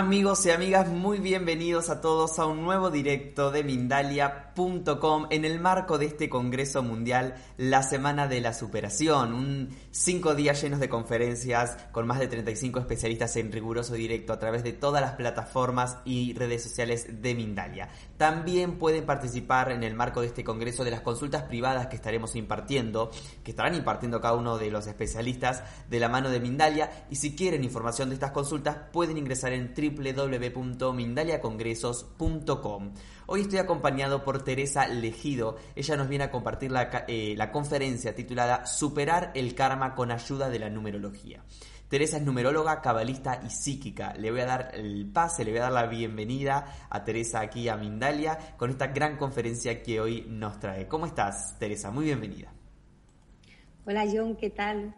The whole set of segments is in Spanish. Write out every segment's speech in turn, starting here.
Amigos y amigas, muy bienvenidos a todos a un nuevo directo de Mindalia.com en el marco de este Congreso Mundial, la Semana de la Superación. Un cinco días llenos de conferencias con más de 35 especialistas en riguroso directo a través de todas las plataformas y redes sociales de Mindalia. También pueden participar en el marco de este Congreso de las consultas privadas que estaremos impartiendo, que estarán impartiendo cada uno de los especialistas de la mano de Mindalia. Y si quieren información de estas consultas, pueden ingresar en www.mindaliacongresos.com. Hoy estoy acompañado por Teresa Legido. Ella nos viene a compartir la, eh, la conferencia titulada Superar el karma con ayuda de la numerología. Teresa es numeróloga, cabalista y psíquica. Le voy a dar el pase, le voy a dar la bienvenida a Teresa aquí a Mindalia con esta gran conferencia que hoy nos trae. ¿Cómo estás, Teresa? Muy bienvenida. Hola, John, ¿qué tal?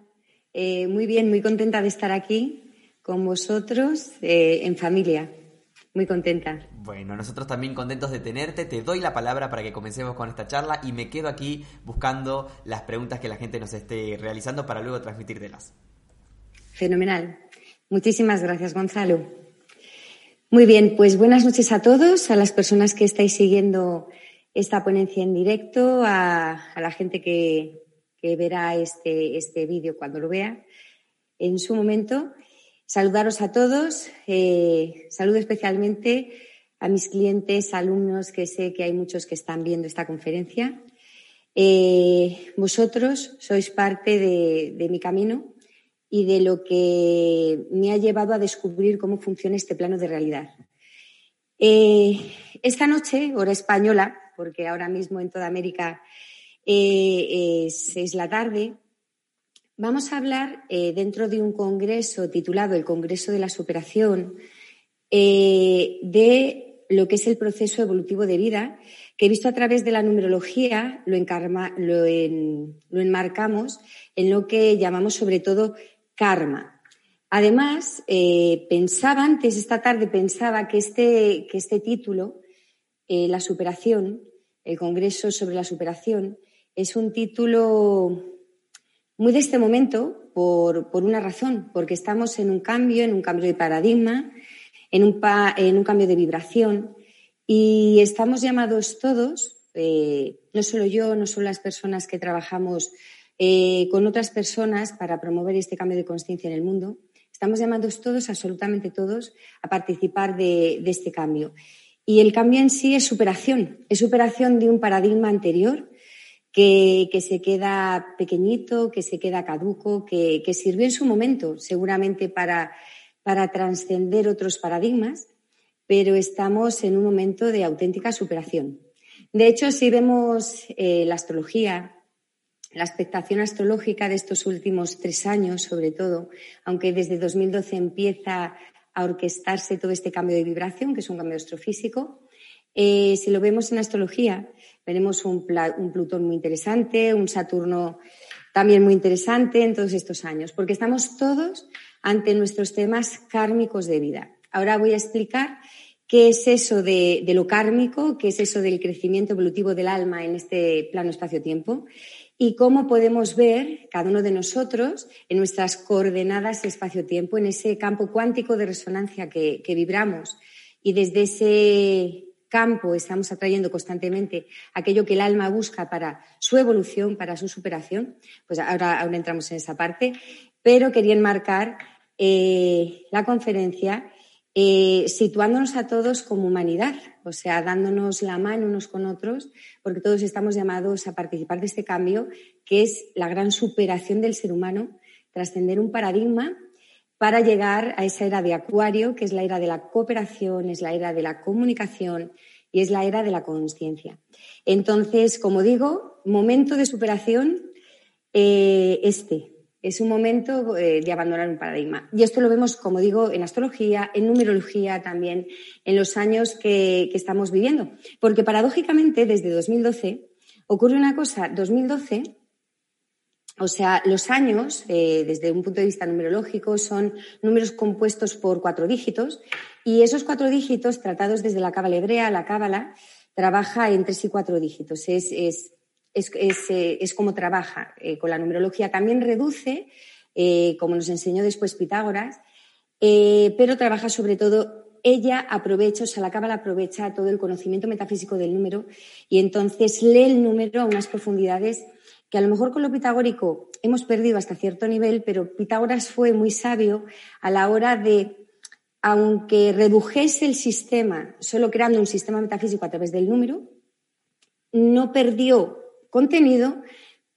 Eh, muy bien, muy contenta de estar aquí con vosotros eh, en familia. Muy contenta. Bueno, nosotros también contentos de tenerte. Te doy la palabra para que comencemos con esta charla y me quedo aquí buscando las preguntas que la gente nos esté realizando para luego transmitírtelas. Fenomenal. Muchísimas gracias, Gonzalo. Muy bien, pues buenas noches a todos, a las personas que estáis siguiendo esta ponencia en directo, a, la gente que, verá este, este vídeo cuando lo vea en su momento. Saludaros a todos. Eh, saludo especialmente a mis clientes, alumnos, que sé que hay muchos que están viendo esta conferencia. Eh, vosotros sois parte de, mi camino y de lo que me ha llevado a descubrir cómo funciona este plano de realidad. Eh, esta noche, hora española, porque ahora mismo en toda América es la tarde, Vamos a hablar eh, dentro de un congreso titulado el Congreso de la Superación eh, de lo que es el proceso evolutivo de vida, que visto a través de la numerología lo, enmarcamos en lo que llamamos sobre todo karma. Además, eh, pensaba antes, esta tarde pensaba que este, que este título, la superación, el Congreso sobre la superación, es un título muy de este momento por, una razón, porque estamos en un cambio, en un cambio de paradigma, en un, en un cambio de vibración y estamos llamados todos, eh, no solo yo, no solo las personas que trabajamos eh, con otras personas para promover este cambio de conciencia en el mundo, estamos llamados todos, absolutamente todos, a participar de este cambio. Y el cambio en sí es superación, es superación de un paradigma anterior que, se queda pequeñito, que se queda caduco, que, sirvió en su momento seguramente para, para trascender otros paradigmas, pero estamos en un momento de auténtica superación. De hecho, si vemos eh, la astrología, la expectación astrológica de estos últimos tres años, sobre todo, aunque desde 2012 empieza a orquestarse todo este cambio de vibración, que es un cambio astrofísico, eh, si lo vemos en astrología, veremos un, Plutón muy interesante, un Saturno también muy interesante en todos estos años, porque estamos todos ante nuestros temas kármicos de vida. Ahora voy a explicar qué es eso de, lo kármico, qué es eso del crecimiento evolutivo del alma en este plano espacio-tiempo y cómo podemos ver cada uno de nosotros en nuestras coordenadas espacio-tiempo, en ese campo cuántico de resonancia que vibramos y desde ese campo estamos atrayendo constantemente aquello que el alma busca para su evolución, para su superación, pues ahora, ahora entramos en esa parte, pero quería enmarcar eh, la conferencia eh, situándonos a todos como humanidad, o sea, dándonos la mano unos con otros, porque todos estamos llamados a participar de este cambio, que es la gran superación del ser humano, trascender un paradigma para llegar a esa era de Acuario, que es la era de la cooperación, es la era de la comunicación y es la era de la conciencia. Entonces, como digo, momento de superación eh, este, es un momento eh, de abandonar un paradigma. Y esto lo vemos, como digo, en astrología, en numerología también, en los años que, estamos viviendo. Porque paradójicamente, desde 2012, ocurre una cosa. 2012, o sea, los años, eh, desde un punto de vista numerológico, son números compuestos por cuatro dígitos. Y esos cuatro dígitos, tratados desde la cábala hebrea, la cábala, trabaja en tres y cuatro dígitos. Es, es eh, es, como trabaja eh, con la numerología. También reduce, como nos enseñó después Pitágoras, pero trabaja sobre todo, ella aprovecha, o sea, la cábala aprovecha todo el conocimiento metafísico del número y entonces lee el número a unas profundidades que a lo mejor con lo pitagórico hemos perdido hasta cierto nivel, pero Pitágoras fue muy sabio a la hora de, aunque redujese el sistema solo creando un sistema metafísico a través del número, no perdió contenido,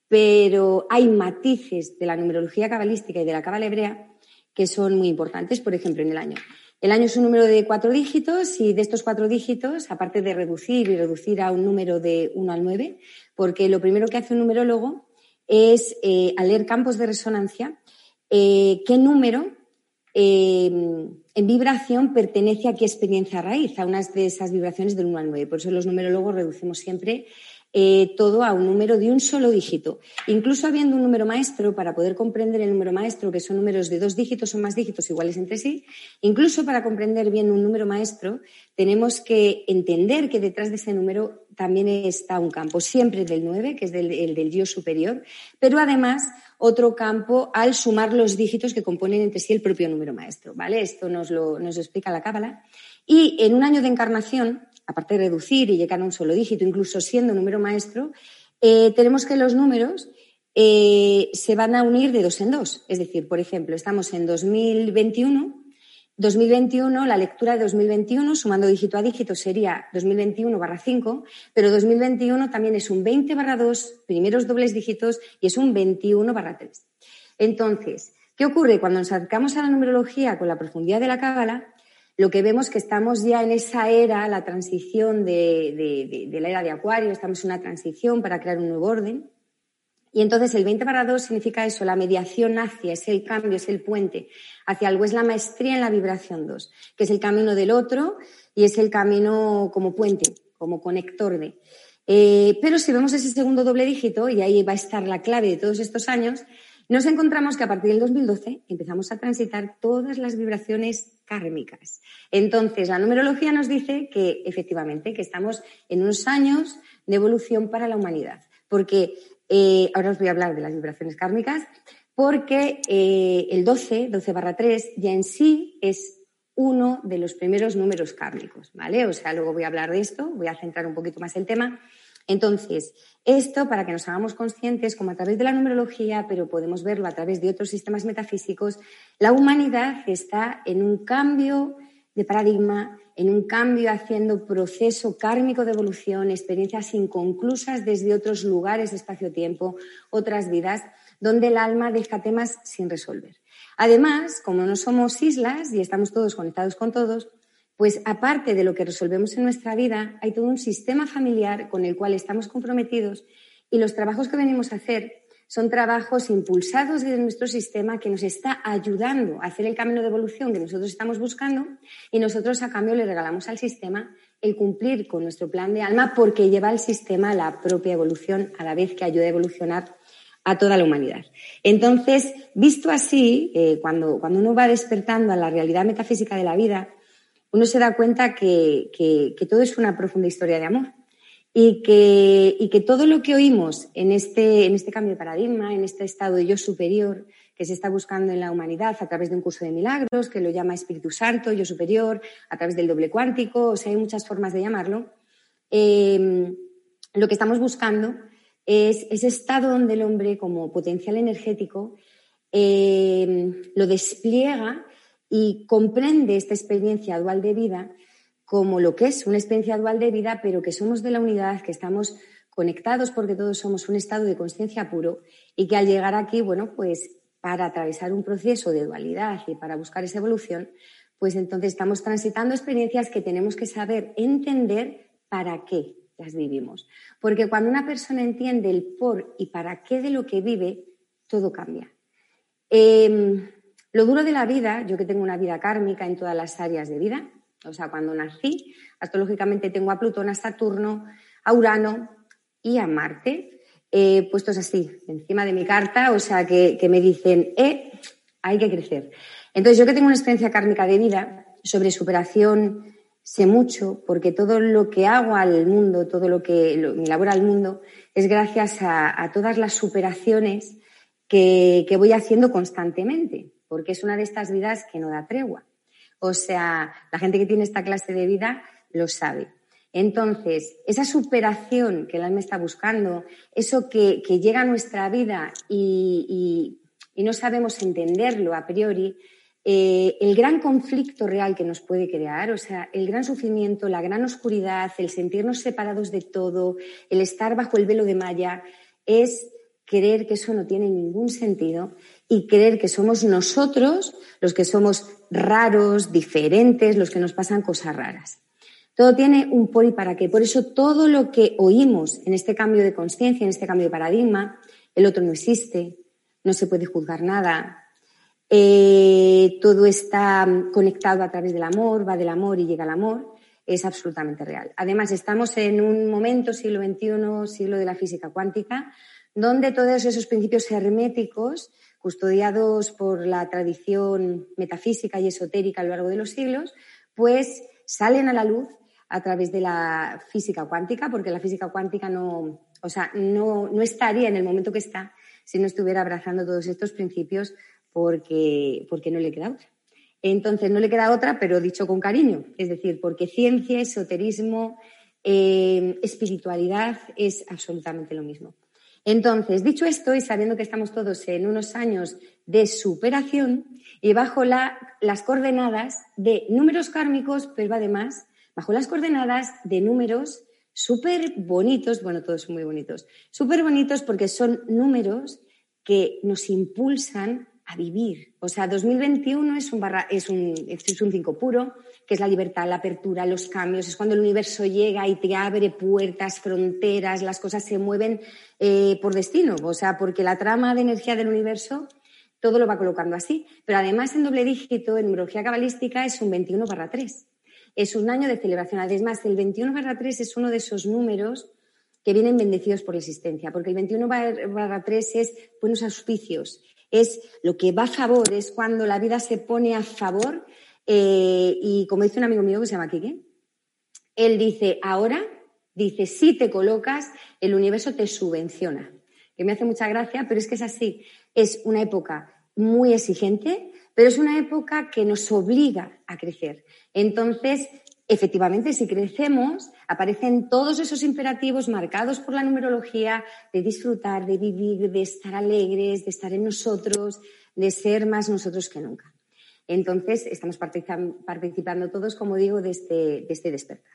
pero hay matices de la numerología cabalística y de la cabala hebrea que son muy importantes, por ejemplo, en el año. El año es un número de cuatro dígitos y de estos cuatro dígitos, aparte de reducir y reducir a un número de uno al nueve, porque lo primero que hace un numerólogo es, eh, al leer campos de resonancia, eh, qué número eh, en vibración pertenece a qué experiencia raíz, a unas de esas vibraciones del 1 al 9. Por eso los numerólogos reducimos siempre eh, todo a un número de un solo dígito. Incluso habiendo un número maestro, para poder comprender el número maestro, que son números de dos dígitos o más dígitos iguales entre sí, incluso para comprender bien un número maestro, tenemos que entender que detrás de ese número también está un campo, siempre del 9, que es el del yo superior, pero además otro campo al sumar los dígitos que componen entre sí el propio número maestro. ¿vale? Esto nos lo, nos lo explica la Cábala. Y en un año de encarnación, aparte de reducir y llegar a un solo dígito, incluso siendo número maestro, eh, tenemos que los números eh, se van a unir de dos en dos. Es decir, por ejemplo, estamos en 2021. 2021, la lectura de 2021, sumando dígito a dígito, sería 2021 barra 5, pero 2021 también es un 20 barra 2, primeros dobles dígitos, y es un 21 barra 3. Entonces, ¿qué ocurre? Cuando nos acercamos a la numerología con la profundidad de la cábala, lo que vemos que estamos ya en esa era, la transición de, la era de Acuario, estamos en una transición para crear un nuevo orden. Y entonces el 20 para 2 significa eso, la mediación hacia, es el cambio, es el puente hacia algo, es la maestría en la vibración 2, que es el camino del otro y es el camino como puente, como conector de. Eh, pero si vemos ese segundo doble dígito, y ahí va a estar la clave de todos estos años, nos encontramos que a partir del 2012 empezamos a transitar todas las vibraciones kármicas. Entonces, la numerología nos dice que efectivamente que estamos en unos años de evolución para la humanidad, porque eh, ahora os voy a hablar de las vibraciones kármicas, porque eh, el 12, 12 barra 3, ya en sí es uno de los primeros números kármicos, ¿vale? O sea, luego voy a hablar de esto, voy a centrar un poquito más el tema. Entonces, esto para que nos hagamos conscientes, como a través de la numerología, pero podemos verlo a través de otros sistemas metafísicos, la humanidad está en un cambio de paradigma, en un cambio haciendo proceso kármico de evolución, experiencias inconclusas desde otros lugares, espacio-tiempo, otras vidas, donde el alma deja temas sin resolver. Además, como no somos islas y estamos todos conectados con todos, pues aparte de lo que resolvemos en nuestra vida, hay todo un sistema familiar con el cual estamos comprometidos y los trabajos que venimos a hacer son trabajos impulsados desde nuestro sistema que nos está ayudando a hacer el camino de evolución que nosotros estamos buscando y nosotros a cambio le regalamos al sistema el cumplir con nuestro plan de alma porque lleva al sistema la propia evolución a la vez que ayuda a evolucionar a toda la humanidad. Entonces, visto así, eh, cuando, cuando uno va despertando a la realidad metafísica de la vida, uno se da cuenta que, todo es una profunda historia de amor y que, que todo lo que oímos en este, en este cambio de paradigma, en este estado de yo superior que se está buscando en la humanidad a través de un curso de milagros, que lo llama Espíritu Santo, yo superior, a través del doble cuántico, o sea, hay muchas formas de llamarlo, eh, lo que estamos buscando es ese estado donde el hombre, como potencial energético, eh, lo despliega y comprende esta experiencia dual de vida como lo que es una experiencia dual de vida, pero que somos de la unidad, que estamos conectados porque todos somos un estado de conciencia puro y que al llegar aquí, bueno, pues para atravesar un proceso de dualidad y para buscar esa evolución, pues entonces estamos transitando experiencias que tenemos que saber entender para qué las vivimos. Porque cuando una persona entiende el por y para qué de lo que vive, todo cambia. Em, lo duro de la vida, yo que tengo una vida kármica en todas las áreas de vida, o sea, cuando nací, astrológicamente tengo a Plutón, a Saturno, a Urano y a Marte, eh, puestos así, encima de mi carta, o sea, que, me dicen, eh, hay que crecer. Entonces, yo que tengo una experiencia kármica de vida sobre superación, sé mucho, porque todo lo que hago al mundo, todo lo que mi labor al mundo, es gracias a, todas las superaciones que voy haciendo constantemente, porque es una de estas vidas que no da tregua. O sea, la gente que tiene esta clase de vida lo sabe. Entonces, esa superación que el alma está buscando, eso que, llega a nuestra vida y, no sabemos entenderlo a priori, eh, el gran conflicto real que nos puede crear, o sea, el gran sufrimiento, la gran oscuridad, el sentirnos separados de todo, el estar bajo el velo de malla, es creer que eso no tiene ningún sentido y creer que somos nosotros los que somos raros, diferentes, los que nos pasan cosas raras. Todo tiene un por y para qué. Por eso todo lo que oímos en este cambio de conciencia, en este cambio de paradigma, el otro no existe, no se puede juzgar nada, eh, todo está conectado a través del amor, va del amor y llega al amor, es absolutamente real. Además, estamos en un momento, siglo XXI, siglo de la física cuántica, donde todos esos principios herméticos custodiados por la tradición metafísica y esotérica a lo largo de los siglos, pues salen a la luz a través de la física cuántica, porque la física cuántica no, o sea, no, no estaría en el momento que está si no estuviera abrazando todos estos principios porque, porque no le queda otra. Entonces, no le queda otra, pero dicho con cariño, es decir, porque ciencia, esoterismo, eh, espiritualidad es absolutamente lo mismo. Entonces, dicho esto y sabiendo que estamos todos en unos años de superación y bajo las coordenadas de números kármicos, pero además bajo las coordenadas de números súper bonitos, bueno, todos son muy bonitos, súper bonitos porque son números que nos impulsan a vivir. O sea, 2021 es un, barra, es un, es un cinco puro, que es la libertad, la apertura, los cambios. Es cuando el universo llega y te abre puertas, fronteras, las cosas se mueven eh, por destino. O sea, porque la trama de energía del universo todo lo va colocando así. Pero además en doble dígito, en numerología cabalística, es un 21 barra 3. Es un año de celebración. Además, el 21 barra 3 es uno de esos números que vienen bendecidos por la existencia, porque el 21 barra 3 es buenos auspicios, es lo que va a favor, es cuando la vida se pone a favor. Eh, y como dice un amigo mío que se llama Kike, él dice, ahora, dice, si te colocas, el universo te subvenciona. Que me hace mucha gracia, pero es que es así. Es una época muy exigente, pero es una época que nos obliga a crecer. Entonces, efectivamente, si crecemos, aparecen todos esos imperativos marcados por la numerología de disfrutar, de vivir, de estar alegres, de estar en nosotros, de ser más nosotros que nunca. Entonces, estamos participando todos, como digo, de este, este despertar.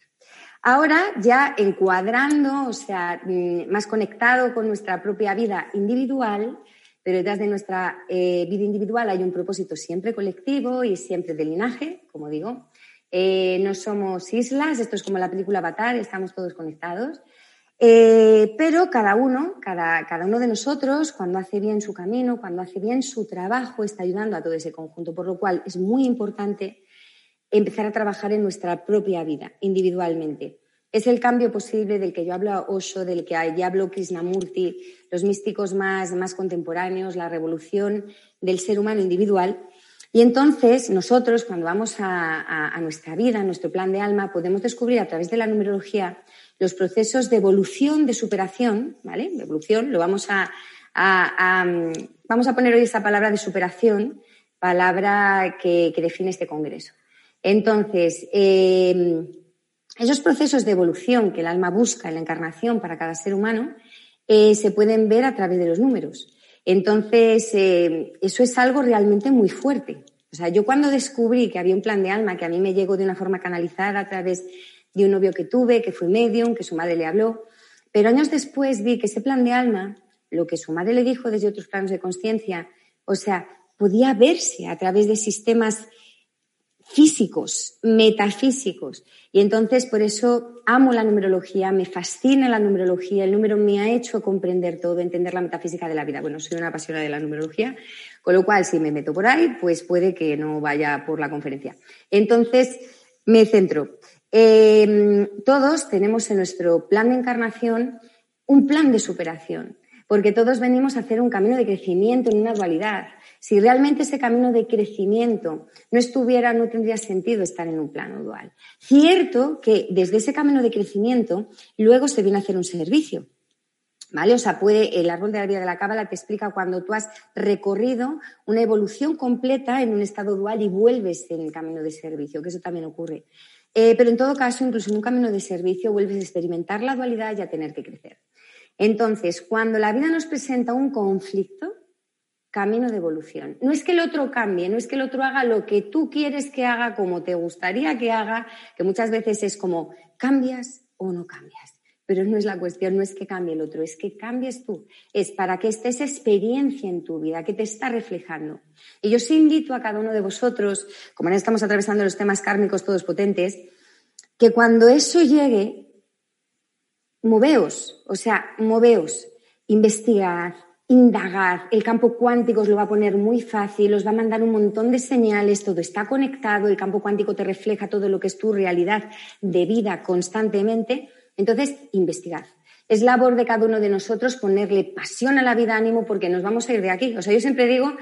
Ahora, ya encuadrando, o sea, mm, más conectado con nuestra propia vida individual, pero detrás de nuestra eh, vida individual hay un propósito siempre colectivo y siempre de linaje, como digo, eh, no somos islas, esto es como la película Avatar, estamos todos conectados. Eh, pero cada uno, cada, uno de nosotros, cuando hace bien su camino, cuando hace bien su trabajo, está ayudando a todo ese conjunto. Por lo cual es muy importante empezar a trabajar en nuestra propia vida, individualmente. Es el cambio posible del que yo hablo Osho, del que ya hablo Krishnamurti, los místicos más contemporáneos, la revolución del ser humano individual y entonces nosotros, cuando vamos a, nuestra vida, a nuestro plan de alma, podemos descubrir a través de la numerología los procesos de evolución, de superación, ¿vale? De evolución, lo vamos a, vamos a poner hoy esta palabra de superación, palabra que, define este congreso. Entonces, eh, esos procesos de evolución que el alma busca en la encarnación para cada ser humano eh, se pueden ver a través de los números. Entonces, eh, eso es algo realmente muy fuerte. O sea, yo cuando descubrí que había un plan de alma que a mí me llegó de una forma canalizada a través de un novio que tuve, que fue medium, que su madre le habló, pero años después vi que ese plan de alma, lo que su madre le dijo desde otros planos de conciencia, o sea, podía verse a través de sistemas físicos, metafísicos. Y entonces por eso amo la numerología, me fascina la numerología, el número me ha hecho comprender todo, entender la metafísica de la vida. Bueno, soy una apasionada de la numerología, con lo cual si me meto por ahí, pues puede que no vaya por la conferencia. Entonces, me centro. Em, todos tenemos en nuestro plan de encarnación un plan de superación, porque todos venimos a hacer un camino de crecimiento en una dualidad. Si realmente ese camino de crecimiento no estuviera, no tendría sentido estar en un plano dual. Cierto que desde ese camino de crecimiento luego se viene a hacer un servicio. ¿Vale? O sea, puede, el árbol de la vida de la cábala te explica cuando tú has recorrido una evolución completa en un estado dual y vuelves en el camino de servicio, que eso también ocurre. Eh, pero en todo caso, incluso en un camino de servicio, vuelves a experimentar la dualidad y a tener que crecer. Entonces, cuando la vida nos presenta un conflicto, camino de evolución. No es que el otro cambie, no es que el otro haga lo que tú quieres que haga, como te gustaría que haga, que muchas veces es como, ¿cambias o no cambias? Pero no es la cuestión, no es que cambie el otro, es que cambies tú. Es para que esté esa experiencia en tu vida, que te está reflejando. Y yo sí invito a cada uno de vosotros, como ahora estamos atravesando los temas kármicos todos potentes, que cuando eso llegue, moveos, o sea, moveos, investigad, indagad. El campo cuántico os lo va a poner muy fácil, os va a mandar un montón de señales, todo está conectado, el campo cuántico te refleja todo lo que es tu realidad de vida constantemente. Entonces, investigad. Es labor de cada uno de nosotros ponerle pasión a la vida, ánimo, porque nos vamos a ir de aquí. O sea, yo siempre digo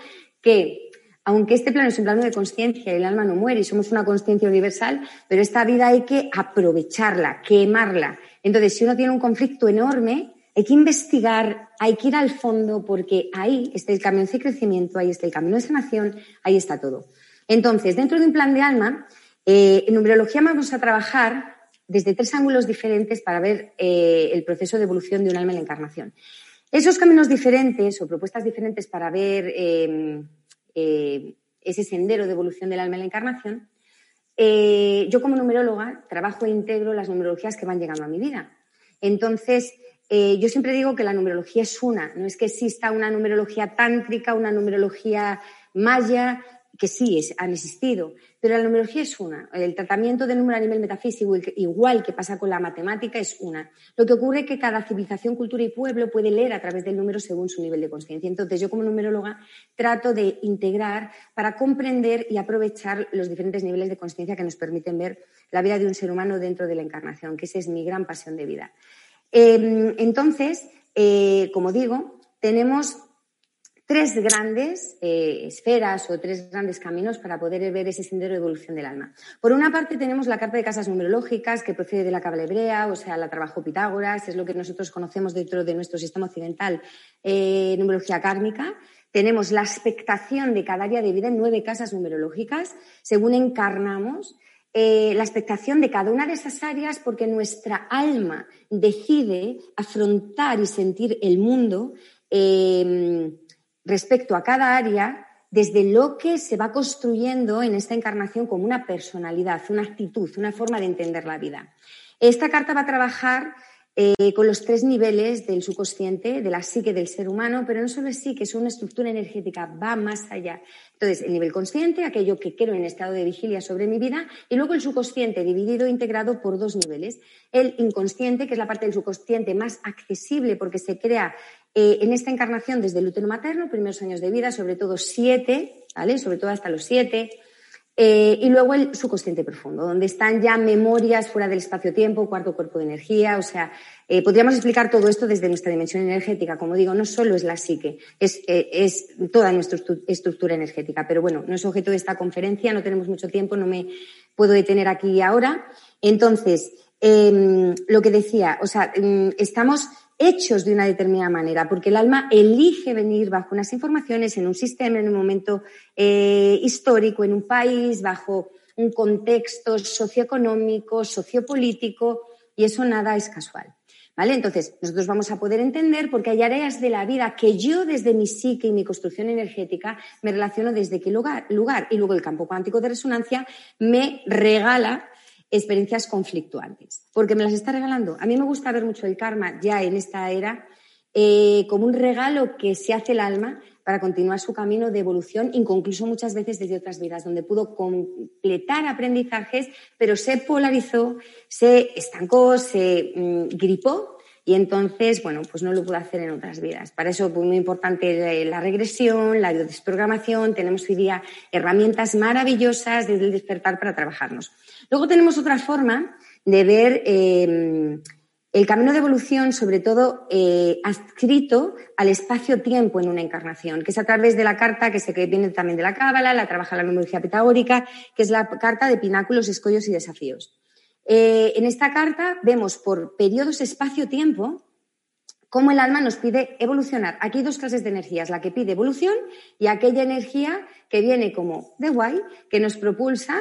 que aunque este plano es un plano de conciencia y el alma no muere y somos una conciencia universal, pero esta vida hay que aprovecharla, quemarla. Entonces, si uno tiene un conflicto enorme, hay que investigar, hay que ir al fondo, porque ahí está el camino de crecimiento, ahí está el camino de sanación, ahí está todo. Entonces, dentro de un plan de alma, eh, en numerología vamos a trabajar desde tres ángulos diferentes para ver eh, el proceso de evolución de un alma en la encarnación. Esos caminos diferentes o propuestas diferentes para ver em, eh, ese sendero de evolución del alma en la encarnación, yo como numeróloga trabajo e integro las numerologías que van llegando a mi vida. Entonces, eh, yo siempre digo que la numerología es una, no es que exista una numerología tántrica, una numerología maya, que sí, han existido, pero la numerología es una. El tratamiento del número a nivel metafísico, igual que pasa con la matemática, es una. Lo que ocurre es que cada civilización, cultura y pueblo puede leer a través del número según su nivel de conciencia. Entonces, yo como numeróloga trato de integrar para comprender y aprovechar los diferentes niveles de conciencia que nos permiten ver la vida de un ser humano dentro de la encarnación, que esa es mi gran pasión de vida. Em, entonces, eh, como digo, tenemos tres grandes eh, esferas o tres grandes caminos para poder ver ese sendero de evolución del alma. Por una parte tenemos la carta de casas numerológicas que procede de la cabala hebrea, o sea, la trabajo Pitágoras, es lo que nosotros conocemos dentro de nuestro sistema occidental, eh, numerología kármica. Tenemos la expectación de cada área de vida en nueve casas numerológicas, según encarnamos eh, la expectación de cada una de esas áreas porque nuestra alma decide afrontar y sentir el mundo em, respecto a cada área desde lo que se va construyendo en esta encarnación como una personalidad, una actitud, una forma de entender la vida. Esta carta va a trabajar eh, con los tres niveles del subconsciente, de la psique del ser humano, pero no solo es psique, es una estructura energética, va más allá. Entonces, el nivel consciente, aquello que quiero en estado de vigilia sobre mi vida, y luego el subconsciente, dividido e integrado por dos niveles. El inconsciente, que es la parte del subconsciente más accesible porque se crea eh, en esta encarnación desde el útero materno, primeros años de vida, sobre todo siete, ¿vale? Sobre todo hasta los siete eh, y luego el subconsciente profundo, donde están ya memorias fuera del espacio-tiempo, cuarto cuerpo de energía. O sea, eh, podríamos explicar todo esto desde nuestra dimensión energética. Como digo, no solo es la psique, es, eh, es toda nuestra estructura energética. Pero bueno, no es objeto de esta conferencia, no tenemos mucho tiempo, no me puedo detener aquí y ahora. Entonces, em, lo que decía, o sea, em, estamos hechos de una determinada manera, porque el alma elige venir bajo unas informaciones en un sistema, en un momento eh, histórico, en un país, bajo un contexto socioeconómico, sociopolítico, y eso nada es casual. ¿Vale? Entonces, nosotros vamos a poder entender porque hay áreas de la vida que yo desde mi psique y mi construcción energética me relaciono desde qué lugar, lugar. Y luego el campo cuántico de resonancia me regala experiencias conflictuantes. Porque me las está regalando. A mí me gusta ver mucho el karma ya en esta era eh, como un regalo que se hace el alma para continuar su camino de evolución, inconcluso muchas veces desde otras vidas, donde pudo completar aprendizajes, pero se polarizó, se estancó, se mm, gripó y entonces, bueno, pues no lo pudo hacer en otras vidas. Para eso, pues muy importante la regresión, la desprogramación. Tenemos hoy día herramientas maravillosas desde el despertar para trabajarnos. Luego tenemos otra forma de ver eh, el camino de evolución, sobre todo, eh, adscrito al espacio-tiempo en una encarnación, que es a través de la carta que se viene también de la Cábala, la trabaja la numerología pitagórica, que es la carta de pináculos, escollos y desafíos. Eh, en esta carta vemos por periodos espacio-tiempo cómo el alma nos pide evolucionar. Aquí hay dos clases de energías, la que pide evolución y aquella energía que viene como de guay, que nos propulsa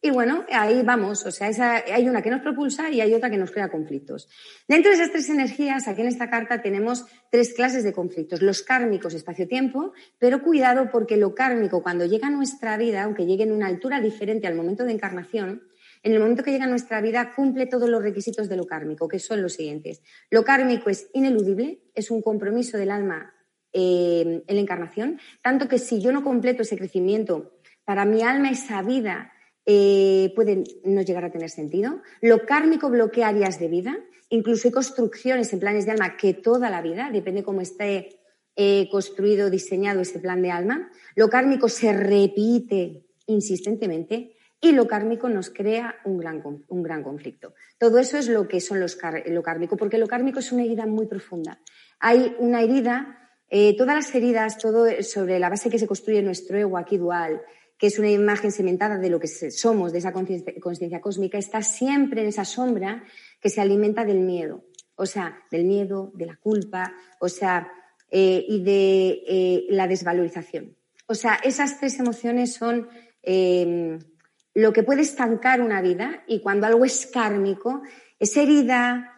y bueno, ahí vamos, o sea, hay una que nos propulsa y hay otra que nos crea conflictos. Dentro de esas tres energías, aquí en esta carta tenemos tres clases de conflictos. Los kármicos, espacio-tiempo, pero cuidado porque lo kármico, cuando llega a nuestra vida, aunque llegue en una altura diferente al momento de encarnación, en el momento que llega a nuestra vida cumple todos los requisitos de lo kármico, que son los siguientes. Lo kármico es ineludible, es un compromiso del alma eh, en la encarnación, tanto que si yo no completo ese crecimiento, para mi alma esa vida eh, pueden no llegar a tener sentido. Lo kármico bloquea áreas de vida. Incluso hay construcciones en planes de alma que toda la vida, depende cómo esté eh, construido, diseñado ese plan de alma. Lo kármico se repite insistentemente y lo kármico nos crea un gran, un gran conflicto. Todo eso es lo que son los lo kármico, porque lo kármico es una herida muy profunda. Hay una herida, eh, todas las heridas, todo sobre la base que se construye nuestro ego aquí dual, que es una imagen cementada de lo que somos, de esa conciencia cósmica, está siempre en esa sombra que se alimenta del miedo, o sea, del miedo, de la culpa, o sea, eh, y de eh, la desvalorización. O sea, esas tres emociones son lo que puede estancar una vida y cuando algo es kármico, esa herida,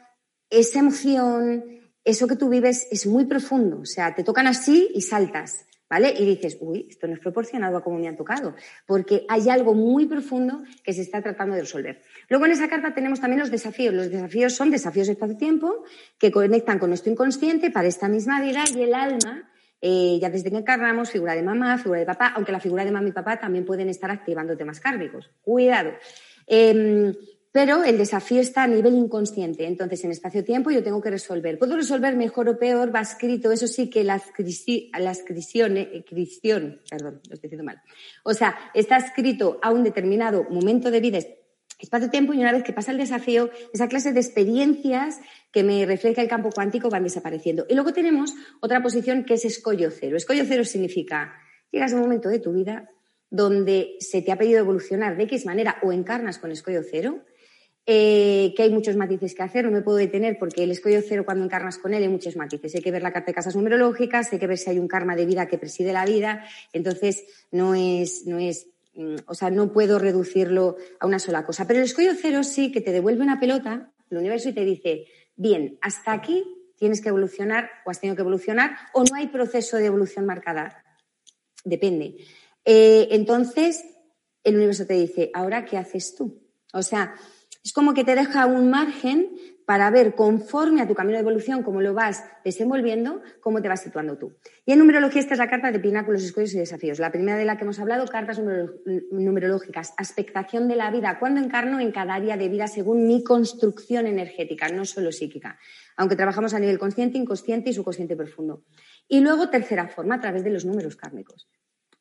esa emoción, eso que tú vives es muy profundo, o sea, te tocan así y saltas. ¿vale? Y dices, uy, esto no es proporcionado a cómo me han tocado, porque hay algo muy profundo que se está tratando de resolver. Luego en esa carta tenemos también los desafíos. Los desafíos son desafíos de espacio-tiempo que conectan con nuestro inconsciente para esta misma vida y el alma. Eh, ya desde que encarnamos, figura de mamá, figura de papá, aunque la figura de mamá y papá también pueden estar activando temas kármicos. Cuidado. Em, pero el desafío está a nivel inconsciente. Entonces, en espacio-tiempo yo tengo que resolver. Puedo resolver mejor o peor, va escrito, eso sí que la adscripción, eh, perdón, lo estoy diciendo mal. O sea, está escrito a un determinado momento de vida, espacio-tiempo, y una vez que pasa el desafío, esa clase de experiencias que me refleja el campo cuántico van desapareciendo. Y luego tenemos otra posición que es escollo cero. Escollo cero significa, llegas a un momento de tu vida donde se te ha pedido evolucionar de X manera o encarnas con escollo cero, eh, que hay muchos matices que hacer, no me puedo detener porque el escollo cero cuando encarnas con él hay muchos matices. Hay que ver la carta de casas numerológicas, hay que ver si hay un karma de vida que preside la vida, entonces no es, no es, o sea, no puedo reducirlo a una sola cosa. Pero el escollo cero sí que te devuelve una pelota, el universo, y te dice, bien, hasta aquí tienes que evolucionar o has tenido que evolucionar o no hay proceso de evolución marcada. Depende. Eh, entonces, el universo te dice, ¿ahora qué haces tú? O sea, es como que te deja un margen para ver conforme a tu camino de evolución, cómo lo vas desenvolviendo, cómo te vas situando tú. Y en numerología esta es la carta de pináculos, escollos y desafíos. La primera de la que hemos hablado, cartas numerológicas, aspectación de la vida, cuando encarno en cada área de vida según mi construcción energética, no solo psíquica, aunque trabajamos a nivel consciente, inconsciente y subconsciente profundo. Y luego, tercera forma, a través de los números kármicos.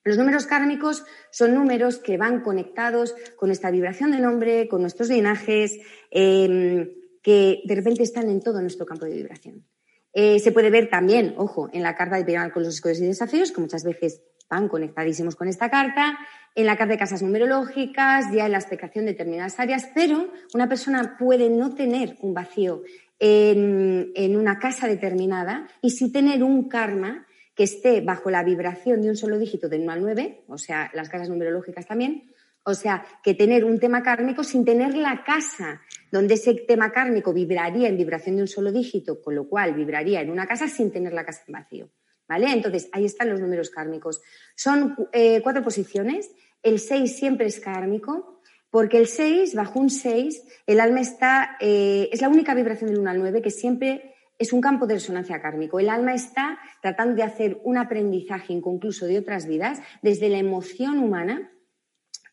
Los números kármicos son números que van conectados con esta vibración de nombre, con nuestros linajes, em, que de repente están en todo nuestro campo de vibración. Eh, se puede ver también, ojo, en la carta de Piramidal con los escudos y desafíos, que muchas veces van conectadísimos con esta carta, en la carta de casas numerológicas, ya en la explicación de determinadas áreas, pero una persona puede no tener un vacío en, en una casa determinada y sí tener un karma que esté bajo la vibración de un solo dígito del 1 al 9, o sea, las casas numerológicas también, o sea, que tener un tema kármico sin tener la casa donde ese tema kármico vibraría en vibración de un solo dígito, con lo cual vibraría en una casa sin tener la casa en vacío. ¿Vale? Entonces, ahí están los números kármicos. Son eh, cuatro posiciones. El 6 siempre es kármico, porque el 6, bajo un 6, el alma está, eh, es la única vibración del 1 al 9 que siempre es un campo de resonancia kármico. El alma está tratando de hacer un aprendizaje inconcluso de otras vidas desde la emoción humana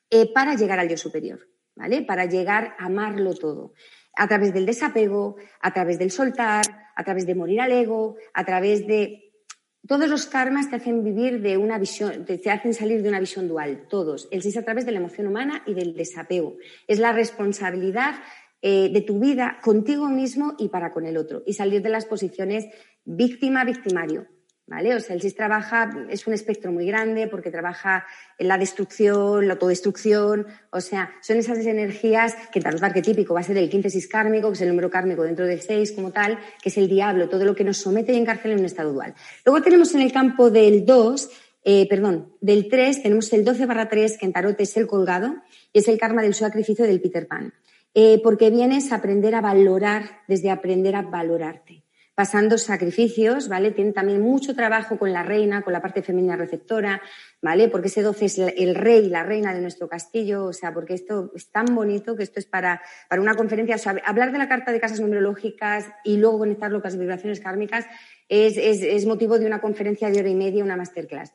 eh, para llegar al yo superior, ¿vale? Para llegar a amarlo todo. A través del desapego, a través del soltar, a través de morir al ego, a través de todos los karmas te hacen vivir de una visión, te hacen salir de una visión dual, todos. El 6 a través de la emoción humana y del desapego. Es la responsabilidad eh, de tu vida contigo mismo y para con el otro. Y salir de las posiciones víctima-victimario. ¿Vale? O sea, el SIS trabaja, es un espectro muy grande porque trabaja en la destrucción, la autodestrucción, o sea, son esas energías que en tarot arquetípico va a ser el 15 sis kármico, que es el número kármico dentro del 6 como tal, que es el diablo, todo lo que nos somete y encarcela en un estado dual. Luego tenemos en el campo del 2, eh, perdón, del 3, tenemos el 12 barra 3, que en tarot es el colgado, y es el karma del sacrificio del Peter Pan. Eh, porque vienes a aprender a valorar, desde aprender a valorarte pasando sacrificios, ¿vale? Tiene también mucho trabajo con la reina, con la parte femenina receptora, ¿vale? Porque ese 12 es el rey, la reina de nuestro castillo, o sea, porque esto es tan bonito que esto es para, para una conferencia, o sea, hablar de la carta de casas numerológicas y luego conectarlo con las vibraciones kármicas es, es, es motivo de una conferencia de hora y media, una masterclass.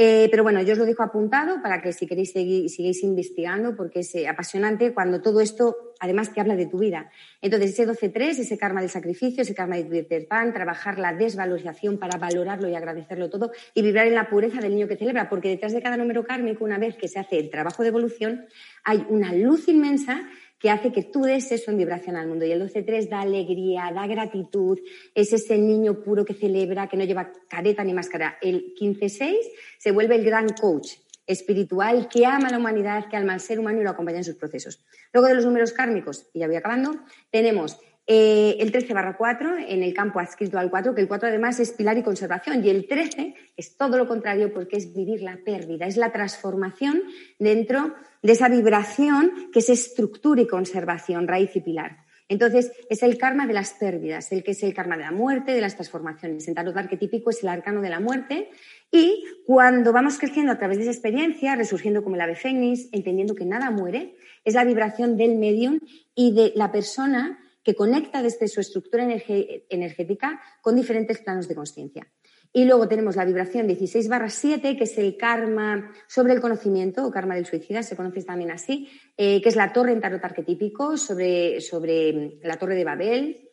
Eh, pero bueno, yo os lo dejo apuntado para que si queréis seguir, sigáis investigando, porque es eh, apasionante cuando todo esto además te habla de tu vida. Entonces, ese 12.3, ese karma del sacrificio, ese karma de Peter Pan, trabajar la desvalorización para valorarlo y agradecerlo todo y vibrar en la pureza del niño que celebra, porque detrás de cada número kármico, una vez que se hace el trabajo de evolución, hay una luz inmensa que hace que tú des eso en vibración al mundo. Y el 12.3 da alegría, da gratitud, es ese niño puro que celebra, que no lleva careta ni máscara. El 15.6 se vuelve el gran coach espiritual que ama a la humanidad, que ama al ser humano y lo acompaña en sus procesos. Luego de los números kármicos, y ya voy acabando, tenemos eh, el 13 barra 4 en el campo adscrito al 4, que el 4 además es pilar y conservación, y el 13 es todo lo contrario porque es vivir la pérdida, es la transformación dentro de esa vibración que es estructura y conservación, raíz y pilar. Entonces, es el karma de las pérdidas, el que es el karma de la muerte, de las transformaciones. En tarot arquetípico es el arcano de la muerte. Y cuando vamos creciendo a través de esa experiencia, resurgiendo como el ave fénix, entendiendo que nada muere, es la vibración del medium y de la persona que conecta desde su estructura energética con diferentes planos de conciencia. Y luego tenemos la vibración 16 barra 7, que es el karma sobre el conocimiento, o karma del suicida, se conoce también así, eh, que es la torre en tarot arquetípico, sobre, sobre la torre de Babel,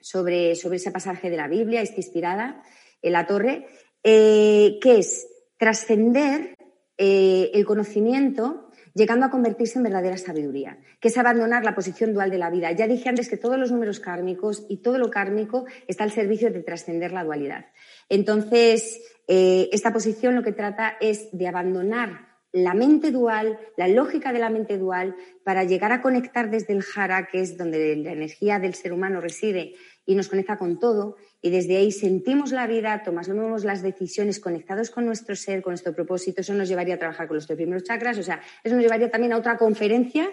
sobre, sobre ese pasaje de la Biblia, está inspirada en la torre, eh, que es trascender eh, el conocimiento llegando a convertirse en verdadera sabiduría, que es abandonar la posición dual de la vida. Ya dije antes que todos los números kármicos y todo lo kármico está al servicio de trascender la dualidad. Entonces, eh, esta posición lo que trata es de abandonar la mente dual, la lógica de la mente dual, para llegar a conectar desde el jara, que es donde la energía del ser humano reside y nos conecta con todo, y desde ahí sentimos la vida, tomamos las decisiones conectados con nuestro ser, con nuestro propósito. Eso nos llevaría a trabajar con los tres primeros chakras, o sea, eso nos llevaría también a otra conferencia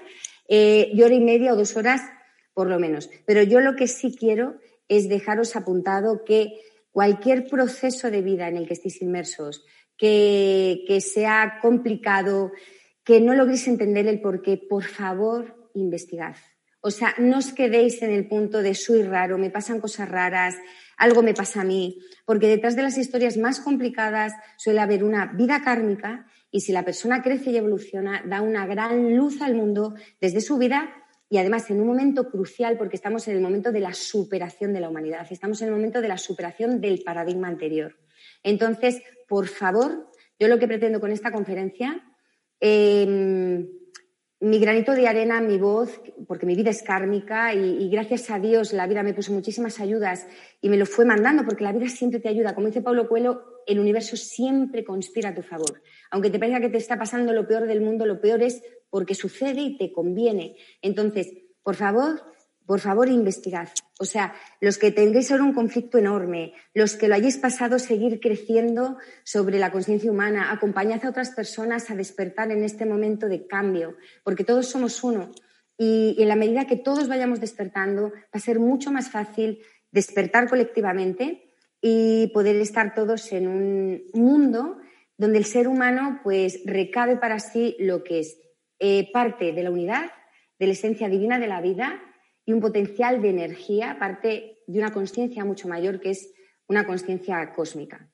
eh, de hora y media o dos horas, por lo menos. Pero yo lo que sí quiero es dejaros apuntado que cualquier proceso de vida en el que estéis inmersos, que, que sea complicado, que no logréis entender el por qué, por favor, investigad. O sea, no os quedéis en el punto de soy raro, me pasan cosas raras, algo me pasa a mí, porque detrás de las historias más complicadas suele haber una vida kármica y si la persona crece y evoluciona, da una gran luz al mundo desde su vida y además en un momento crucial porque estamos en el momento de la superación de la humanidad, estamos en el momento de la superación del paradigma anterior. Entonces, por favor, yo lo que pretendo con esta conferencia, eh, mi granito de arena, mi voz, porque mi vida es kármica y, gracias a Dios la vida me puso muchísimas ayudas y me lo fue mandando porque la vida siempre te ayuda. Como dice Pablo Coelho, el universo siempre conspira a tu favor. Aunque te parezca que te está pasando lo peor del mundo, lo peor es porque sucede y te conviene. Entonces, por favor, por favor, investigad. O sea, los que tengáis ahora un conflicto enorme, los que lo hayáis pasado, seguir creciendo sobre la conciencia humana, acompañad a otras personas a despertar en este momento de cambio, porque todos somos uno. y, en la medida que todos vayamos despertando, va a ser mucho más fácil despertar colectivamente y poder estar todos en un mundo donde el ser humano pues recabe para sí lo que es eh, parte de la unidad, de la esencia divina de la vida y un potencial de energía, parte de una conciencia mucho mayor que es una conciencia cósmica.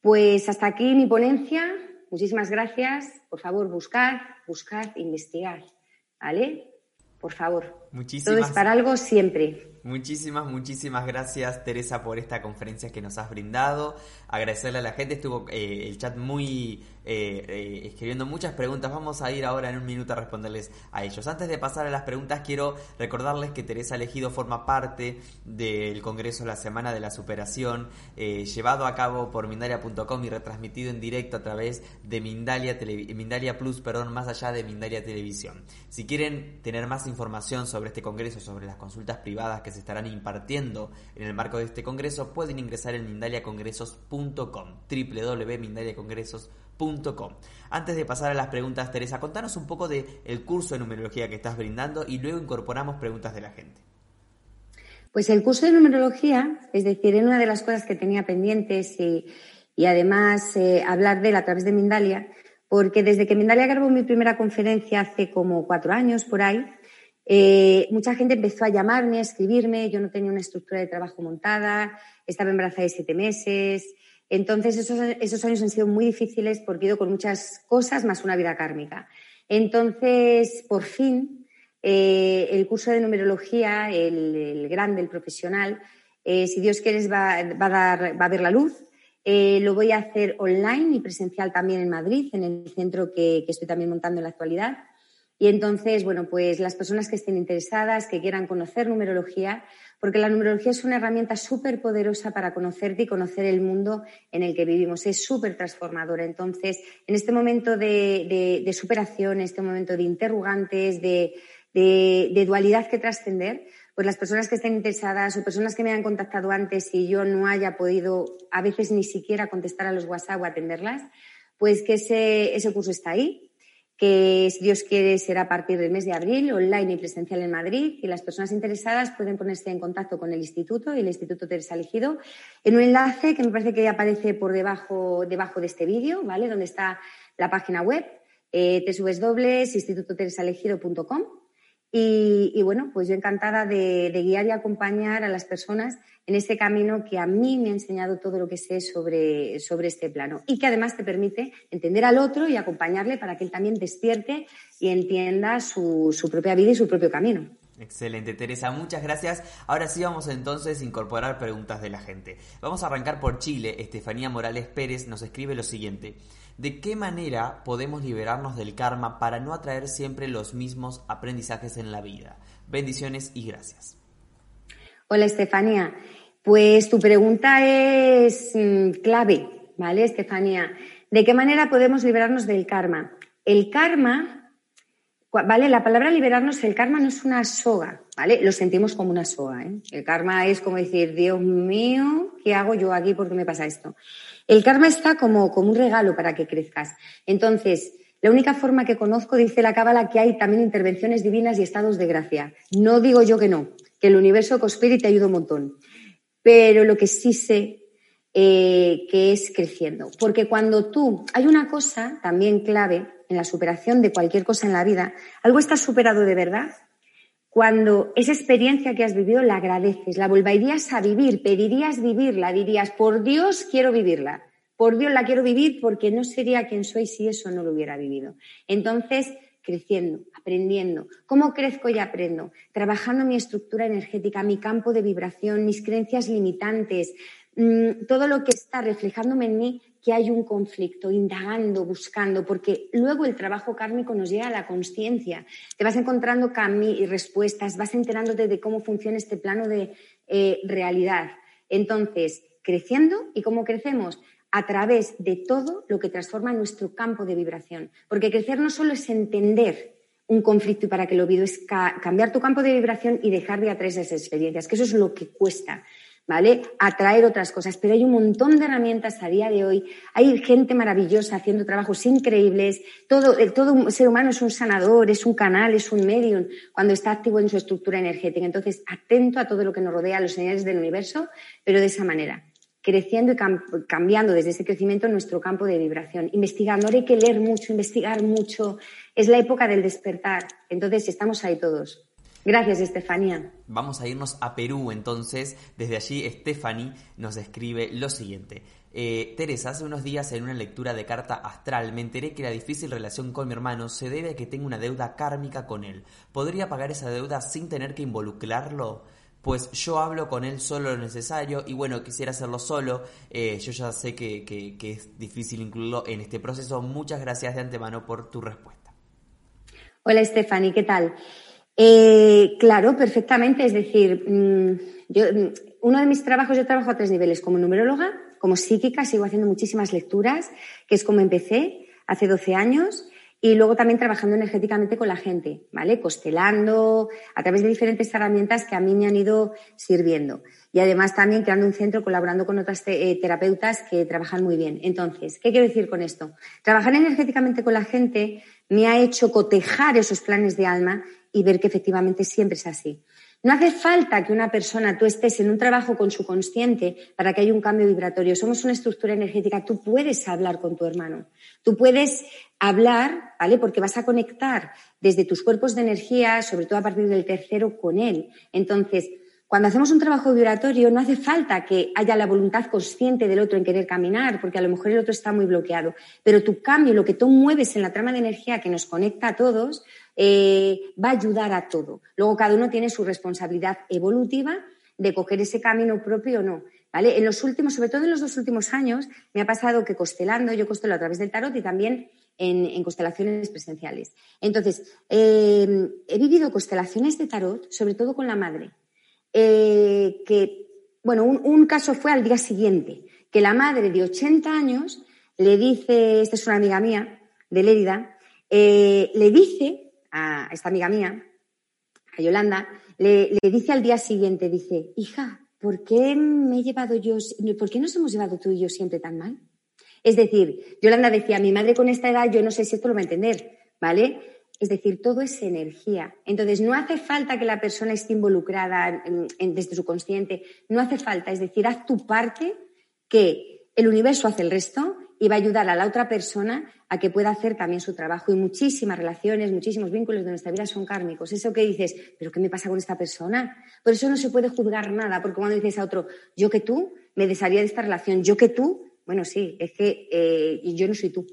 Pues hasta aquí mi ponencia. Muchísimas gracias. Por favor, buscad, buscad, investigad. ¿Vale? Por favor. Muchísimas. Todo es para algo siempre. Muchísimas, muchísimas gracias Teresa por esta conferencia que nos has brindado. Agradecerle a la gente, estuvo eh, el chat muy eh, eh, escribiendo muchas preguntas. Vamos a ir ahora en un minuto a responderles a ellos. Antes de pasar a las preguntas, quiero recordarles que Teresa Elegido forma parte del Congreso La Semana de la Superación, llevado a cabo por Mindalia.com y retransmitido en directo a través de Mindalia, Mindalia Plus, perdón, más allá de Mindalia Televisión. Si quieren tener más información sobre este congreso, sobre las consultas privadas que se estarán impartiendo en el marco de este congreso, pueden ingresar en mindaliacongresos.com, www.mindaliacongresos.com. Antes de pasar a las preguntas, Teresa, contanos un poco del el curso de numerología que estás brindando y luego incorporamos preguntas de la gente. Pues el curso de numerología, es decir, era una de las cosas que tenía pendientes y, además eh, hablar de él a través de Mindalia, porque desde que Mindalia grabó mi primera conferencia hace como cuatro años por ahí, eh, mucha gente empezó a llamarme, a escribirme, yo no tenía una estructura de trabajo montada, estaba embarazada de siete meses. Entonces, esos, años han sido muy difíciles porque he ido con muchas cosas más una vida kármica. Entonces, por fin, eh, el curso de numerología, el, grande, el profesional, eh, si Dios quiere, va, va a ver la luz. lo voy a hacer online y presencial también en Madrid, en el centro que estoy también montando en la actualidad. Y entonces, bueno, pues las personas que estén interesadas, que quieran conocer numerología, porque la numerología es una herramienta súper poderosa para conocerte y conocer el mundo en el que vivimos. Es súper transformadora. Entonces, en este momento de, superación, en este momento de interrogantes, de, dualidad que trascender, pues las personas que estén interesadas o personas que me han contactado antes y yo no haya podido a veces ni siquiera contestar a los WhatsApp o atenderlas, pues que ese curso está ahí que si Dios quiere será a partir del mes de abril, online y presencial en Madrid, y las personas interesadas pueden ponerse en contacto con el instituto y el Instituto Teresa Elegido en un enlace que me parece que aparece por debajo, debajo de este vídeo, ¿vale? Donde está la página web, eh, www.institutoteresalegido.com y, bueno, pues yo encantada de, guiar y acompañar a las personas en ese camino que a mí me ha enseñado todo lo que sé sobre, sobre este plano y que además te permite entender al otro y acompañarle para que él también despierte y entienda su, su propia vida y su propio camino. Excelente, Teresa, muchas gracias. Ahora sí vamos entonces a incorporar preguntas de la gente. Vamos a arrancar por Chile. Estefanía Morales Pérez nos escribe lo siguiente. ¿De qué manera podemos liberarnos del karma para no atraer siempre los mismos aprendizajes en la vida? Bendiciones y gracias. Hola, Estefanía. Pues tu pregunta es mm, clave, ¿vale, Estefanía? ¿De qué manera podemos liberarnos del karma? El karma, ¿vale? La palabra liberarnos, el karma no es una soga, ¿vale? Lo sentimos como una soga, ¿eh? El karma es como decir, Dios mío, ¿qué hago yo aquí? ¿Por qué me pasa esto? El karma está como, como un regalo para que crezcas. Entonces, la única forma que conozco, dice la Cábala, que hay también intervenciones divinas y estados de gracia. No digo yo que no, que el universo conspira y te ayuda un montón. Pero lo que sí sé eh, que es creciendo. Porque cuando tú, hay una cosa también clave en la superación de cualquier cosa en la vida, algo está superado de verdad cuando esa experiencia que has vivido la agradeces, la volverías a vivir, pedirías vivirla, dirías, por Dios quiero vivirla, por Dios la quiero vivir porque no sería quien soy si eso no lo hubiera vivido. Entonces, creciendo, aprendiendo. ¿Cómo crezco y aprendo? Trabajando mi estructura energética, mi campo de vibración, mis creencias limitantes, mm, todo lo que está reflejándome en mí que hay un conflicto, indagando, buscando, porque luego el trabajo kármico nos llega a la conciencia. Te vas encontrando y respuestas, vas enterándote de cómo funciona este plano de eh, realidad. Entonces, creciendo, ¿y cómo crecemos? A través de todo lo que transforma nuestro campo de vibración. Porque crecer no solo es entender un conflicto y para que lo vivo, es cambiar tu campo de vibración y dejar de atraer esas experiencias, que eso es lo que cuesta. ¿Vale? Atraer otras cosas. Pero hay un montón de herramientas a día de hoy. Hay gente maravillosa haciendo trabajos increíbles. Todo, todo ser humano es un sanador, es un canal, es un medium cuando está activo en su estructura energética. Entonces, atento a todo lo que nos rodea, a los señales del universo, pero de esa manera creciendo y cambiando desde ese crecimiento nuestro campo de vibración, investigando. Ahora hay que leer mucho, investigar mucho. Es la época del despertar. Entonces, estamos ahí todos. Gracias, Estefanía. Vamos a irnos a Perú entonces. Desde allí, Stephanie nos escribe lo siguiente. Eh, Teresa, hace unos días en una lectura de carta astral me enteré que la difícil relación con mi hermano se debe a que tengo una deuda kármica con él. ¿Podría pagar esa deuda sin tener que involucrarlo? Pues yo hablo con él solo lo necesario y bueno, quisiera hacerlo solo. Eh, yo ya sé que, que es difícil incluirlo en este proceso. Muchas gracias de antemano por tu respuesta. Hola Stephanie, ¿qué tal? Eh, claro, perfectamente. Es decir, mm, yo, mm, uno de mis trabajos, yo trabajo a tres niveles, como numeróloga, como psíquica, sigo haciendo muchísimas lecturas, que es como empecé hace 12 años, y luego también trabajando energéticamente con la gente, ¿vale? Costelando, a través de diferentes herramientas que a mí me han ido sirviendo. Y además también creando un centro, colaborando con otras eh, terapeutas que trabajan muy bien. Entonces, ¿qué quiero decir con esto? Trabajar energéticamente con la gente me ha hecho cotejar esos planes de alma y ver que efectivamente siempre es así. No hace falta que una persona, tú estés en un trabajo con su consciente para que haya un cambio vibratorio. Somos una estructura energética. Tú puedes hablar con tu hermano. Tú puedes hablar, ¿vale? Porque vas a conectar desde tus cuerpos de energía, sobre todo a partir del tercero, con él. Entonces, cuando hacemos un trabajo vibratorio no hace falta que haya la voluntad consciente del otro en querer caminar, porque a lo mejor el otro está muy bloqueado, pero tu cambio, lo que tú mueves en la trama de energía que nos conecta a todos, eh, va a ayudar a todo. Luego cada uno tiene su responsabilidad evolutiva de coger ese camino propio o no. ¿Vale? En los últimos, sobre todo en los dos últimos años, me ha pasado que costelando, yo costelo a través del tarot y también en, constelaciones presenciales. Entonces, eh, he vivido constelaciones de tarot, sobre todo con la madre. Eh, que, bueno, un, caso fue al día siguiente, que la madre de 80 años le dice, esta es una amiga mía, de Lérida, le dice a esta amiga mía, a Yolanda, le, dice al día siguiente, dice, hija, ¿por qué me he llevado yo, por qué nos hemos llevado tú y yo siempre tan mal? Es decir, Yolanda decía, mi madre con esta edad, yo no sé si esto lo va a entender, ¿vale? Es decir, todo es energía. Entonces, no hace falta que la persona esté involucrada desde su consciente, no hace falta. Es decir, haz tu parte, que el universo hace el resto y va a ayudar a la otra persona a que pueda hacer también su trabajo. Y muchísimas relaciones, muchísimos vínculos de nuestra vida son kármicos. Eso que dices, ¿pero qué me pasa con esta persona? Por eso no se puede juzgar nada, porque cuando dices a otro, yo que tú, me desharía de esta relación, yo que tú, bueno, sí, es que eh, yo no soy tú.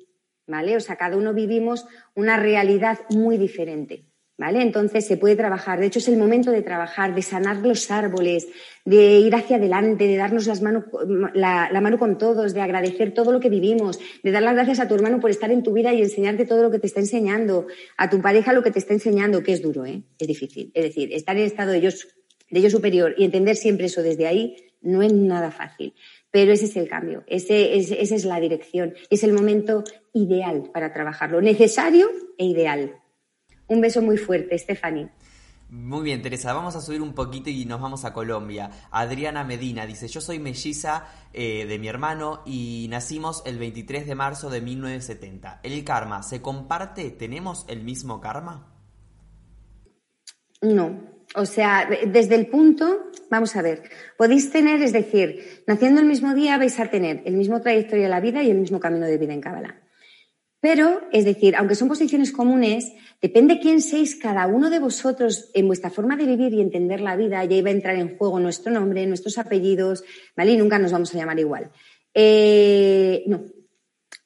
¿vale? O sea, cada uno vivimos una realidad muy diferente. ¿Vale? Entonces se puede trabajar. De hecho, es el momento de trabajar, de sanar los árboles, de ir hacia adelante, de darnos las manos, la, mano con todos, de agradecer todo lo que vivimos, de dar las gracias a tu hermano por estar en tu vida y enseñarte todo lo que te está enseñando, a tu pareja lo que te está enseñando, que es duro, ¿eh? Es difícil. Es decir, estar en estado de yo, de yo superior y entender siempre eso desde ahí no es nada fácil. Pero ese es el cambio, ese, esa es la dirección, es el momento ideal para trabajarlo, necesario e ideal. Un beso muy fuerte, Stephanie. Muy bien, Teresa, vamos a subir un poquito y nos vamos a Colombia. Adriana Medina dice, yo soy melliza eh, de mi hermano y nacimos el 23 de marzo de 1970. ¿El karma se comparte? ¿Tenemos el mismo karma? No, o sea, desde el punto, vamos a ver, podéis tener, es decir, naciendo el mismo día vais a tener el mismo trayectoria de la vida y el mismo camino de vida en Kabbalah. Pero, es decir, aunque son posiciones comunes, depende quién seáis cada uno de vosotros en vuestra forma de vivir y entender la vida, ya iba a entrar en juego nuestro nombre, nuestros apellidos, ¿vale? Y nunca nos vamos a llamar igual. Eh, no,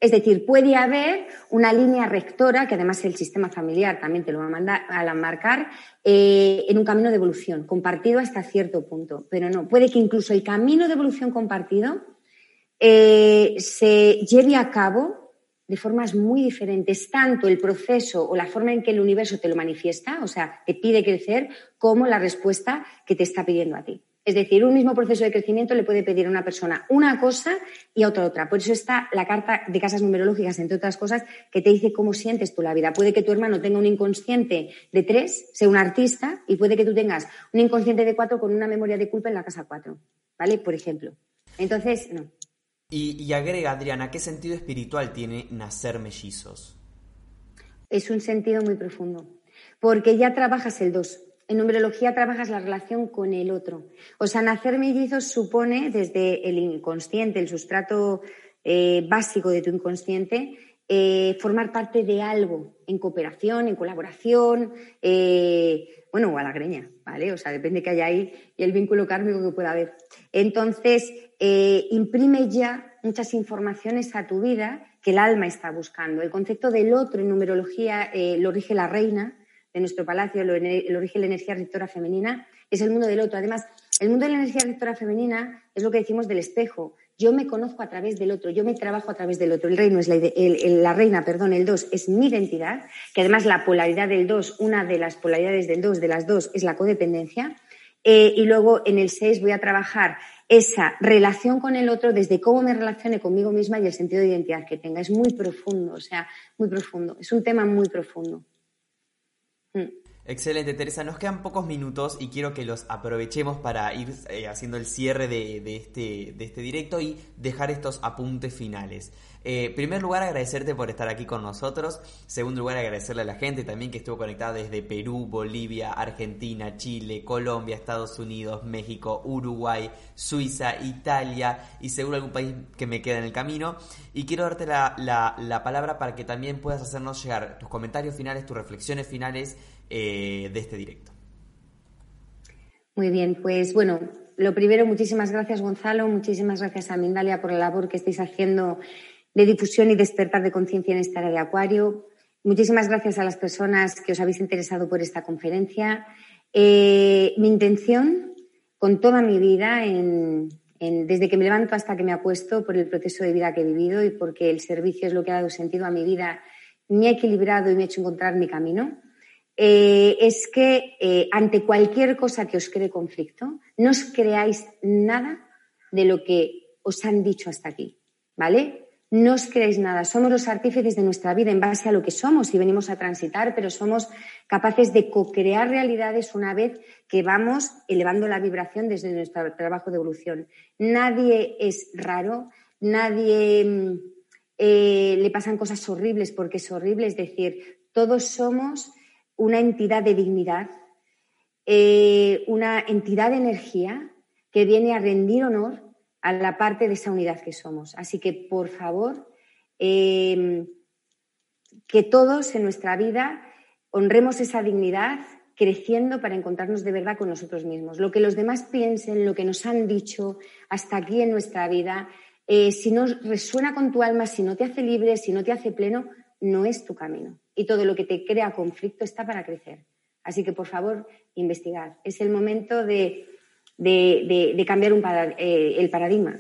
es decir, puede haber una línea rectora, que además el sistema familiar también te lo va a, mandar, a marcar, eh, en un camino de evolución, compartido hasta cierto punto. Pero no, puede que incluso el camino de evolución compartido eh, se lleve a cabo de formas muy diferentes, tanto el proceso o la forma en que el universo te lo manifiesta, o sea, te pide crecer, como la respuesta que te está pidiendo a ti. Es decir, un mismo proceso de crecimiento le puede pedir a una persona una cosa y a otra otra. Por eso está la carta de casas numerológicas, entre otras cosas, que te dice cómo sientes tú la vida. Puede que tu hermano tenga un inconsciente de tres, sea un artista, y puede que tú tengas un inconsciente de cuatro con una memoria de culpa en la casa cuatro. ¿vale? Por ejemplo. Entonces, no. Y, agrega, Adriana, ¿qué sentido espiritual tiene nacer mellizos? Es un sentido muy profundo, porque ya trabajas el dos. En numerología trabajas la relación con el otro. O sea, nacer mellizos supone desde el inconsciente, el sustrato eh, básico de tu inconsciente, eh, formar parte de algo en cooperación, en colaboración, eh, bueno, o a la greña, ¿vale? O sea, depende que haya ahí y el vínculo kármico que pueda haber. Entonces, imprime ya muchas informaciones a tu vida que el alma está buscando. El concepto del otro en numerología lo rige la reina de nuestro palacio, lo, lo rige la energía rectora femenina, es el mundo del otro. Además, el mundo de la energía rectora femenina es lo que decimos del espejo. Yo me conozco a través del otro, yo me trabajo a través del otro. El reino es la, la reina, perdón, el dos es mi identidad, que además la polaridad del dos, una de las polaridades del dos, de las dos, es la codependencia. Eh, y luego en el seis voy a trabajar esa relación con el otro desde cómo me relacione conmigo misma y el sentido de identidad que tenga. Es muy profundo, o sea, muy profundo. Es un tema muy profundo. Mm. Excelente, Teresa. Nos quedan pocos minutos y quiero que los aprovechemos para ir eh, haciendo el cierre de, este, de este directo y dejar estos apuntes finales. Eh, primer lugar, agradecerte por estar aquí con nosotros. Segundo lugar, agradecerle a la gente también que estuvo conectada desde Perú, Bolivia, Argentina, Chile, Colombia, Estados Unidos, México, Uruguay, Suiza, Italia y seguro algún país que me queda en el camino. Y quiero darte la, la palabra para que también puedas hacernos llegar tus comentarios finales, tus reflexiones finales eh, de este directo. Muy bien, pues bueno, lo primero, muchísimas gracias Gonzalo, muchísimas gracias a Mindalia por la labor que estáis haciendo de difusión y despertar de conciencia en esta área de Acuario. Muchísimas gracias a las personas que os habéis interesado por esta conferencia. Eh, mi intención, con toda mi vida, desde que me levanto hasta que me apuesto, por el proceso de vida que he vivido y porque el servicio es lo que ha dado sentido a mi vida, me ha equilibrado y me ha hecho encontrar mi camino. Eh, es que eh, ante cualquier cosa que os cree conflicto, no os creáis nada de lo que os han dicho hasta aquí, ¿vale? No os creáis nada. Somos los artífices de nuestra vida en base a lo que somos y venimos a transitar, pero somos capaces de co-crear realidades una vez que vamos elevando la vibración desde nuestro trabajo de evolución. Nadie es raro, nadie mm, eh, le pasan cosas horribles porque es horrible, es decir, todos somos una entidad de dignidad, eh, una entidad de energía que viene a rendir honor a la parte de esa unidad que somos. Así que, por favor, eh, que todos en nuestra vida honremos esa dignidad creciendo para encontrarnos de verdad con nosotros mismos. Lo que los demás piensen, lo que nos han dicho hasta aquí en nuestra vida, eh, si no resuena con tu alma, si no te hace libre, si no te hace pleno, no es tu camino y todo lo que te crea conflicto está para crecer. Así que, por favor, investigad. Es el momento de, cambiar eh, el paradigma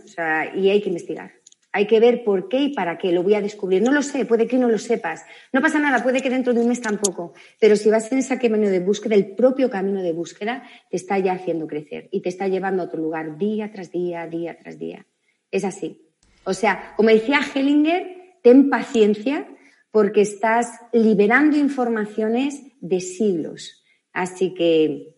y hay que investigar. Hay que ver por qué y para qué. Lo voy a descubrir. No lo sé, puede que no lo sepas. No pasa nada, puede que dentro de un mes tampoco. Pero si vas en ese camino de búsqueda, el propio camino de búsqueda te está ya haciendo crecer y te está llevando a otro lugar día tras día, día tras día. Es así. O sea, como decía Hellinger, ten paciencia porque estás liberando informaciones de siglos. Así que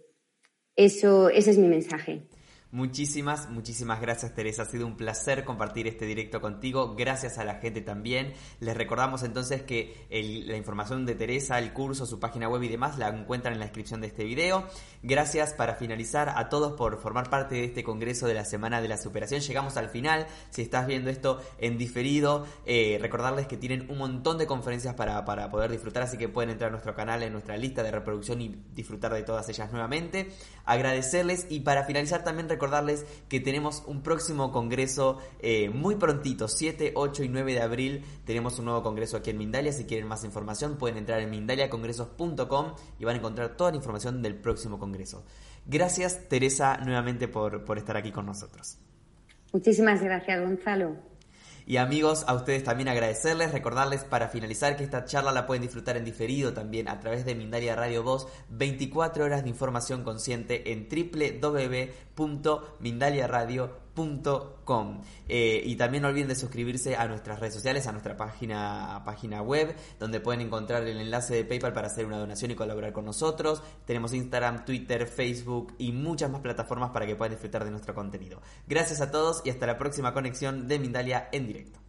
eso, ese es mi mensaje. Muchísimas, muchísimas gracias Teresa. Ha sido un placer compartir este directo contigo. Gracias a la gente también. Les recordamos entonces que la información de Teresa, el curso, su página web y demás la encuentran en la descripción de este video. Gracias para finalizar a todos por formar parte de este congreso de la Semana de la Superación. Llegamos al final. Si estás viendo esto en diferido, eh, recordarles que tienen un montón de conferencias para, para poder disfrutar, así que pueden entrar a nuestro canal, en nuestra lista de reproducción y disfrutar de todas ellas nuevamente. Agradecerles y para finalizar también recordar recordarles que tenemos un próximo congreso eh, muy prontito, 7, 8 y 9 de abril. Tenemos un nuevo congreso aquí en Mindalia. Si quieren más información, pueden entrar en mindaliacongresos.com y van a encontrar toda la información del próximo congreso. Gracias, Teresa, nuevamente por, por estar aquí con nosotros. Muchísimas gracias, Gonzalo. Y amigos, a ustedes también agradecerles, recordarles para finalizar que esta charla la pueden disfrutar en diferido también a través de Mindalia Radio 2, 24 horas de información consciente en www.mindaliaradio.com eh, y también no olviden de suscribirse a nuestras redes sociales, a nuestra página, página web, donde pueden encontrar el enlace de PayPal para hacer una donación y colaborar con nosotros. Tenemos Instagram, Twitter, Facebook y muchas más plataformas para que puedan disfrutar de nuestro contenido. Gracias a todos y hasta la próxima conexión de Mindalia en directo.